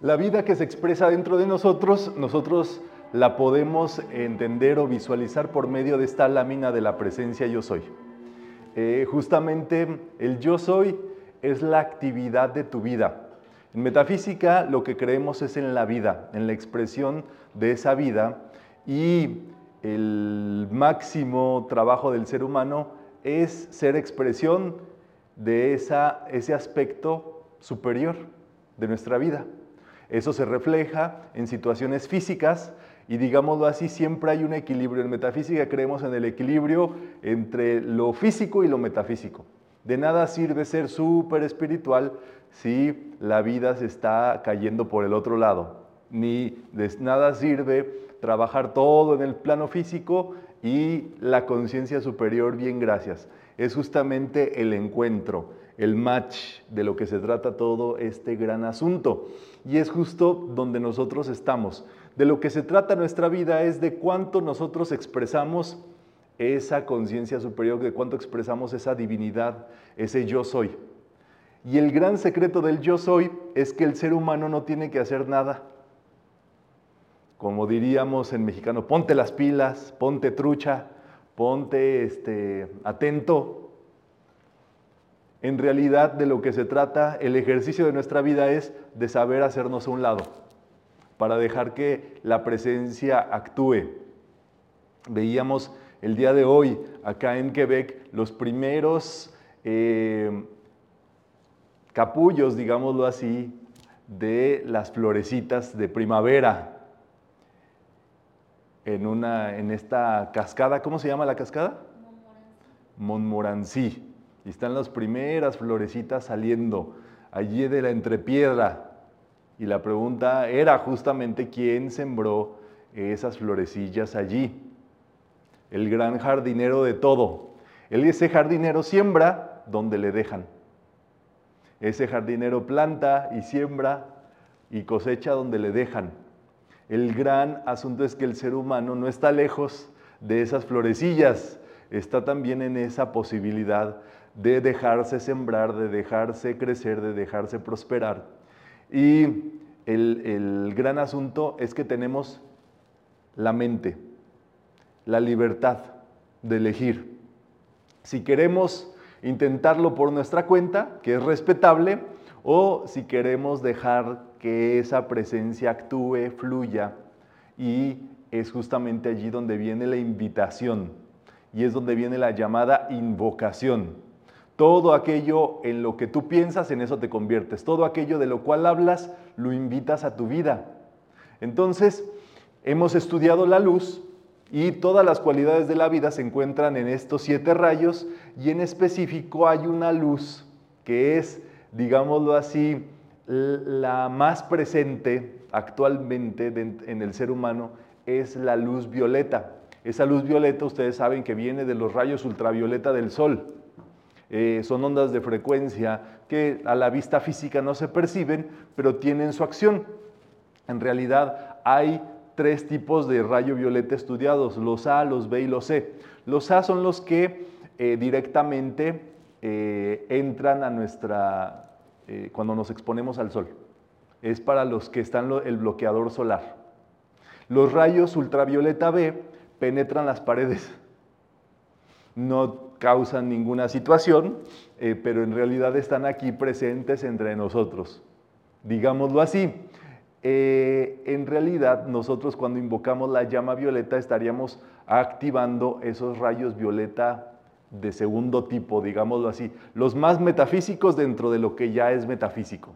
La vida que se expresa dentro de nosotros, nosotros la podemos entender o visualizar por medio de esta lámina de la presencia yo soy. Eh, justamente el yo soy es la actividad de tu vida. En metafísica lo que creemos es en la vida, en la expresión de esa vida y el máximo trabajo del ser humano es ser expresión de esa, ese aspecto superior de nuestra vida. Eso se refleja en situaciones físicas y digámoslo así, siempre hay un equilibrio. En metafísica creemos en el equilibrio entre lo físico y lo metafísico. De nada sirve ser súper espiritual si la vida se está cayendo por el otro lado. Ni de nada sirve trabajar todo en el plano físico y la conciencia superior, bien gracias. Es justamente el encuentro, el match de lo que se trata todo este gran asunto. Y es justo donde nosotros estamos. De lo que se trata nuestra vida es de cuánto nosotros expresamos esa conciencia superior, de cuánto expresamos esa divinidad, ese yo soy. Y el gran secreto del yo soy es que el ser humano no tiene que hacer nada. Como diríamos en mexicano, ponte las pilas, ponte trucha, ponte este, atento, en realidad de lo que se trata, el ejercicio de nuestra vida es de saber hacernos a un lado, para dejar que la presencia actúe. Veíamos el día de hoy acá en Quebec los primeros eh, capullos, digámoslo así, de las florecitas de primavera. En, una, en esta cascada, ¿cómo se llama la cascada? Montmorency. Y están las primeras florecitas saliendo allí de la entrepiedra. Y la pregunta era justamente quién sembró esas florecillas allí. El gran jardinero de todo. Él ese jardinero siembra donde le dejan. Ese jardinero planta y siembra y cosecha donde le dejan. El gran asunto es que el ser humano no está lejos de esas florecillas, está también en esa posibilidad de dejarse sembrar, de dejarse crecer, de dejarse prosperar. Y el, el, gran asunto es que tenemos la mente, la libertad de elegir. Si queremos intentarlo por nuestra cuenta, que es respetable, o si queremos dejar que esa presencia actúe, fluya, y es justamente allí donde viene la invitación, y es donde viene la llamada invocación. Todo aquello en lo que tú piensas, en eso te conviertes. Todo aquello de lo cual hablas, lo invitas a tu vida. Entonces, hemos estudiado la luz y todas las cualidades de la vida se encuentran en estos siete rayos y en específico hay una luz que es, digámoslo así, la más presente actualmente en el ser humano, es la luz violeta. Esa luz violeta ustedes saben que viene de los rayos ultravioleta del sol. Eh, son ondas de frecuencia que a la vista física no se perciben, pero tienen su acción. En realidad hay tres tipos de rayo violeta estudiados, los A, los B y los C. Los A son los que eh, directamente eh, entran a nuestra, cuando nos exponemos al sol. Es para los que están el bloqueador solar. Los rayos ultravioleta B penetran las paredes. No causan ninguna situación, eh, pero en realidad están aquí presentes entre nosotros. Digámoslo así. Eh, en realidad nosotros cuando invocamos la llama violeta estaríamos activando esos rayos violeta de segundo tipo, digámoslo así, los más metafísicos dentro de lo que ya es metafísico.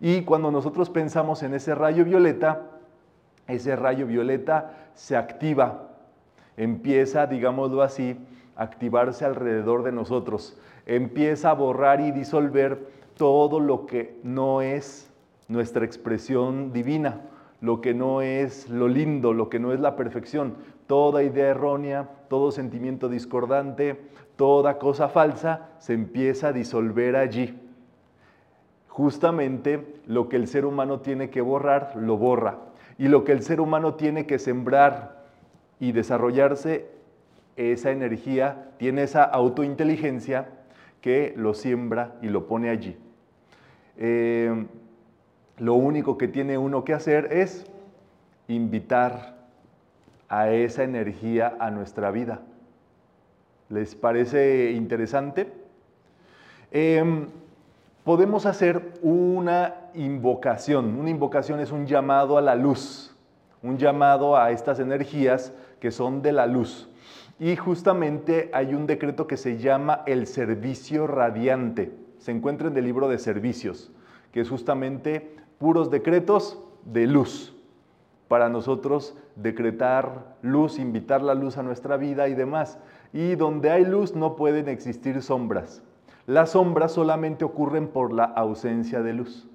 Y cuando nosotros pensamos en ese rayo violeta, ese rayo violeta se activa, empieza, digámoslo así, activarse alrededor de nosotros. Empieza a borrar y disolver todo lo que no es nuestra expresión divina, lo que no es lo lindo, lo que no es la perfección. Toda idea errónea, todo sentimiento discordante, toda cosa falsa se empieza a disolver allí. Justamente lo que el ser humano tiene que borrar, lo borra. Y lo que el ser humano tiene que sembrar y desarrollarse esa energía tiene esa autointeligencia que lo siembra y lo pone allí. Eh, lo único que tiene uno que hacer es invitar a esa energía a nuestra vida. ¿Les parece interesante? Em, podemos hacer una invocación. Una invocación es un llamado a la luz, un llamado a estas energías que son de la luz. Y justamente hay un decreto que se llama el servicio radiante. Se encuentra en el libro de servicios, que es justamente puros decretos de luz para nosotros decretar luz, invitar la luz a nuestra vida y demás. Y donde hay luz no pueden existir sombras. Las sombras solamente ocurren por la ausencia de luz.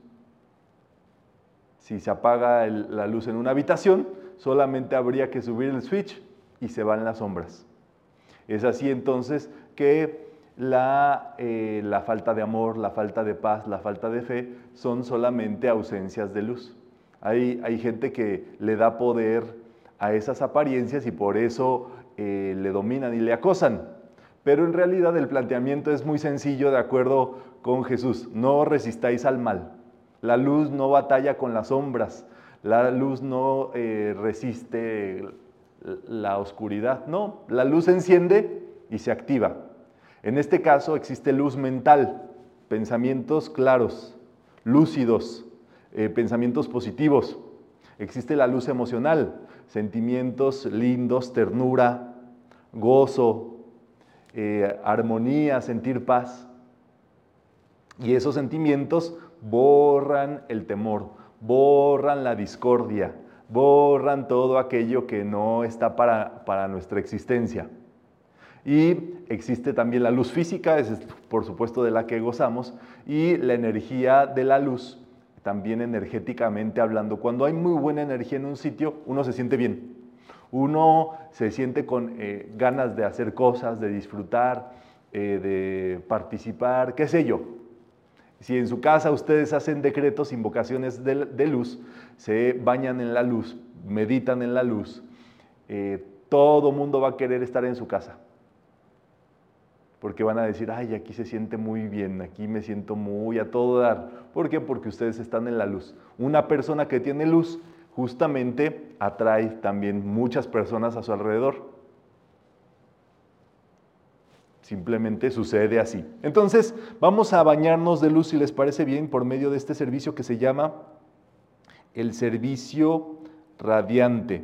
Si se apaga la luz en una habitación, solamente habría que subir el switch y se van las sombras. Es así entonces que la, eh, la, falta de amor, la falta de paz, la falta de fe son solamente ausencias de luz. Hay, hay gente que le da poder a esas apariencias y por eso eh, le dominan y le acosan. Pero en realidad el planteamiento es muy sencillo de acuerdo con Jesús. No resistáis al mal. La luz no batalla con las sombras. La luz no eh, resiste la oscuridad. No, la luz se enciende y se activa. En este caso existe luz mental, pensamientos claros, lúcidos, eh, pensamientos positivos. Existe la luz emocional, sentimientos lindos, ternura, gozo, eh, armonía, sentir paz. Y esos sentimientos borran el temor, borran la discordia, borran todo aquello que no está para, para nuestra existencia. Y existe también la luz física, es por supuesto de la que gozamos, y la energía de la luz, también energéticamente hablando. Cuando hay muy buena energía en un sitio, uno se siente bien. Uno se siente con eh, ganas de hacer cosas, de disfrutar, eh, de participar, qué sé yo. Si en su casa ustedes hacen decretos, invocaciones de, luz, se bañan en la luz, meditan en la luz, eh, todo mundo va a querer estar en su casa. Porque van a decir, ay, aquí se siente muy bien, aquí me siento muy a todo dar. ¿Por qué? Porque ustedes están en la luz. Una persona que tiene luz justamente atrae también muchas personas a su alrededor. Simplemente sucede así. Entonces, vamos a bañarnos de luz, si les parece bien, por medio de este servicio que se llama el servicio radiante.